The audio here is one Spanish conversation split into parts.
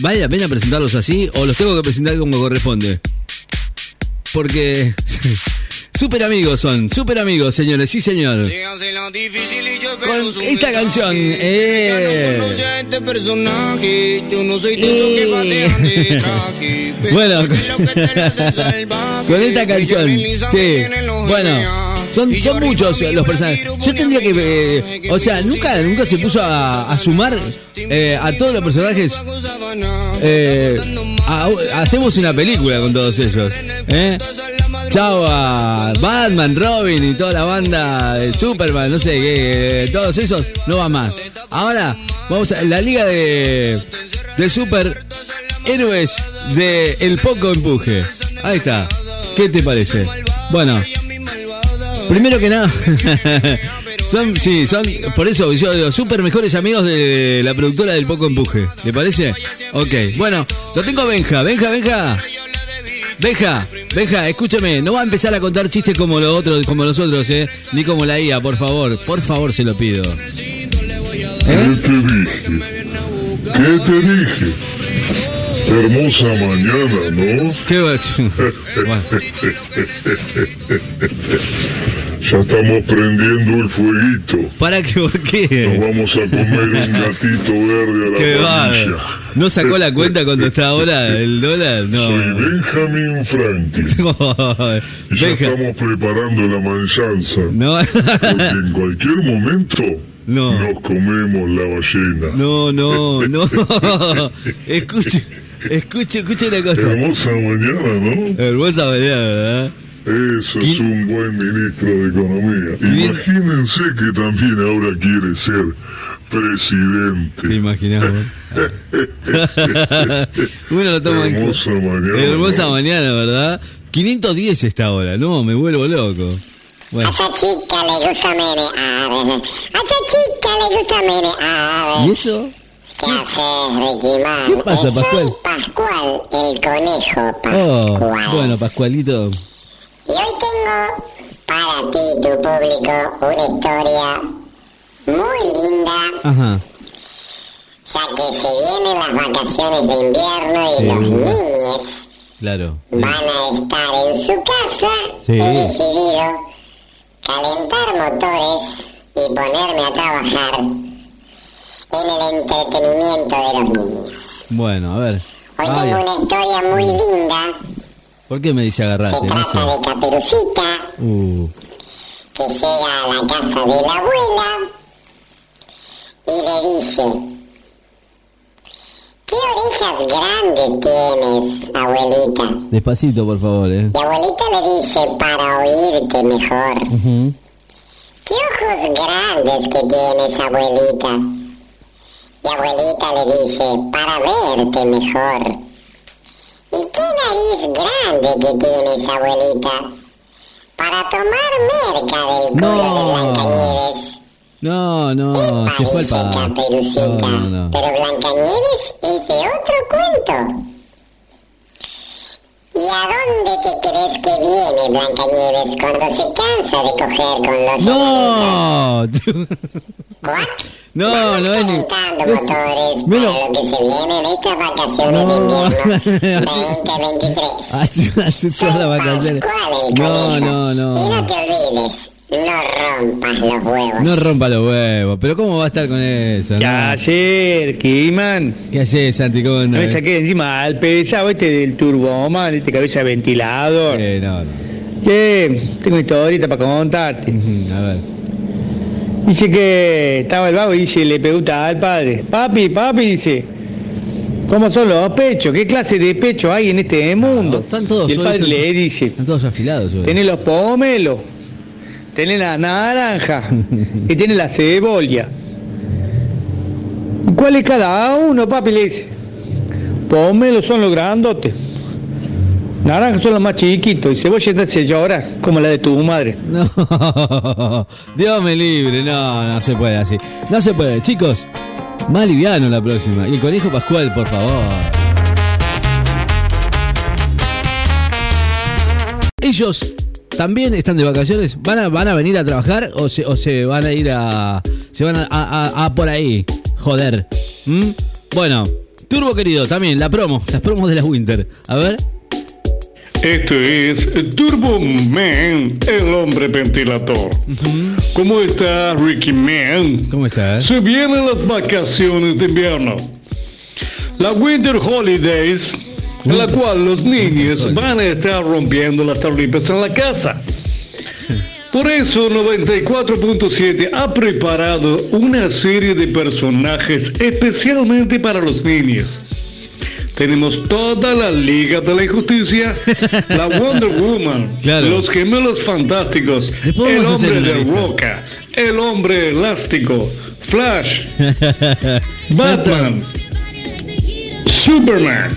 ¿vale la pena presentarlos así o los tengo que presentar como corresponde? Porque super amigos son, super amigos, señores, sí señor. Con esta canción, eh. Bueno, con esta canción, sí. Bueno, son, son muchos los personajes. Yo tendría que. eh, o sea, nunca, nunca se puso a, a sumar eh, a todos los personajes. Eh, a- hacemos una película con todos ellos. Chao a Batman, Robin y toda la banda de Superman, no sé qué, todos esos no va más. Ahora vamos a la liga de, de super héroes de El Poco Empuje. Ahí está. ¿Qué te parece? Bueno, primero que nada, son, sí, son, por eso yo digo, super mejores amigos de la productora del Poco Empuje. ¿Le parece? Ok, bueno, lo tengo Benja, Benja, Benja. Benja, Benja, escúchame, no va a empezar a contar chistes como los otros, como los otros, eh, ni como la IA, por favor, por favor se lo pido. ¿Qué te dije? ¿Qué te dije? Hermosa mañana, ¿no? Qué. Ya estamos prendiendo el fueguito. ¿Para qué? ¿Por Nos qué? vamos a comer un gatito verde a la Qué parrilla. ¿No sacó la cuenta cuando está ahora el dólar? Soy No. Benjamin Franklin. Y ya Benja. estamos preparando la manchanza. No, Porque en cualquier momento No. nos comemos la ballena. no, no, no. Escuche, escuche, escuche una cosa. Hermosa mañana, ¿no? Hermosa mañana, ¿verdad? Eso es ¿Quién- un buen ministro de Economía. ¿Quién- Imagínense que también ahora quiere ser Te presidente. imaginás, vos? Uno lo toma en Hermosa mañana. Hermosa ¿no? mañana, ¿verdad? 510 está ahora, no, me vuelvo loco. A Bueno, esa chica le gusta menear. A esa chica le gusta menear. ¿y eso? ¿Qué haces, Ricky Man? ¿Qué pasa, soy Pascual? Pascual, el conejo Oh, Pascual. bueno, Pascualito. Y hoy tengo para ti, tu público, una historia muy linda, Ajá. ya que se vienen las vacaciones de invierno y Sí, los niños Claro. van a estar en su casa. Sí. He decidido calentar motores y ponerme a trabajar en el entretenimiento de los niños. Bueno, a ver. Hoy Ay, tengo una historia muy linda. ¿Por qué me dice Se agarrate? No trata sé. de Caperucita, Uh, que llega a la casa de la abuela y le dice, ¿qué orejas grandes tienes, abuelita? despacito, por favor, eh. Y abuelita le dice, para oírte mejor. ¿Qué ojos grandes que tienes, abuelita? Y abuelita le dice, para verte mejor. ¿Y qué nariz grande que tienes, abuelita? Para tomar merca del culo No. de Blancanieves. No, no, se fue el. Caperucita. No, no. Pero Blancanieves es de otro cuento. ¿Y a dónde te crees que viene Blancanieves cuando se cansa de coger con los No, ¿Cuál? No, no es ni- motores Mira. para lo que se viene en estas vacaciones No. de invierno 2023. hace, todas las vacaciones. No, conejo. no, Y no no. te olvides, no rompas los huevos. No rompa los huevos. Pero ¿cómo va a estar con eso? ¿Qué no? hacer, Kiman? ¿Qué haces, Santi? ¿Cómo No me saqué encima al pesado este del turboman, este cabeza de ventilador. Eh, no, no. Che, tengo historieta para contarte. A ver. Dice que estaba el vago y dice, le pregunta al padre, papi, papi, dice, ¿cómo son los pechos? ¿Qué clase de pechos hay en este mundo? Ah, están todos y el hoy, padre están- le dice, Están todos afilados hoy. tenés los pomelos, tenés la naranja y tenés la cebolla. ¿Y ¿Cuál es cada uno, papi? Le dice, pomelos son los grandotes. Naranjas son los más chiquitos y cebolla te hace llorar, como la de tu madre. No, Dios me libre, no, no se puede así. No se puede, chicos. Más liviano la próxima. Y el conejo Pascual, por favor. Ellos también están de vacaciones. ¿Van a, van a venir a trabajar o se, se van a ir a. Se van a por ahí? Joder. ¿Mm? Bueno, Turbo querido, también, la promo, las promos de la Winter. A ver. Este es Turbo Man, el hombre ventilador. ¿Cómo está Ricky Man? ¿Cómo estás? Se vienen las vacaciones de invierno. La Winter Holidays, en la cual los niños van a estar rompiendo las tablitas en la casa. Por eso 94.7 ha preparado una serie de personajes especialmente para los niños. Tenemos toda la Liga de la Injusticia, la Wonder Woman, los gemelos fantásticos, el hombre de roca, el hombre elástico, Flash, Batman, Superman,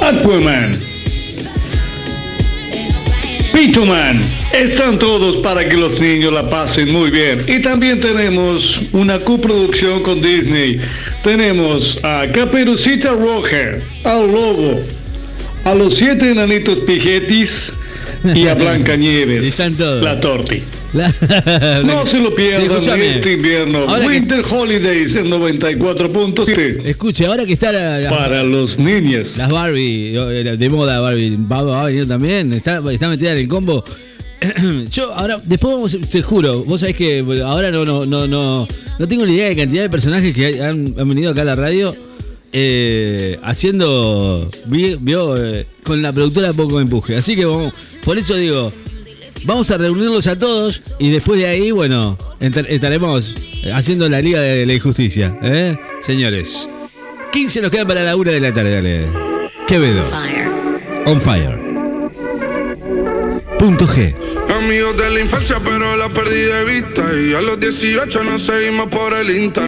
Aquaman, Pitoman. Están todos para que los niños la pasen muy bien. Y también tenemos una coproducción con Disney. Tenemos a Caperucita Roja, al Lobo, a los siete enanitos pijetis y a Blanca Nieves, la torti. no se lo pierdan este invierno. Winter Holidays en 94.7. Escuche, ahora que está la, Para los niños. Las Barbie, de moda Barbie, va, a venir también. Está, está metida en el combo. Yo ahora, después vamos, te juro, vos sabés que ahora no, no, no, no, no tengo ni idea de cantidad de personajes que han, venido acá a la radio eh, haciendo, vio, eh, con la productora poco empuje. Así que vamos, por eso digo, vamos a reunirlos a todos y después de ahí, bueno, estaremos haciendo la Liga de la Injusticia, ¿eh? Señores, 15 nos quedan para la una de la tarde, dale. Quevedo. On fire. Punto G. Amigos de la infancia, pero la perdí de vista. Y a los 18 nos seguimos por el Insta.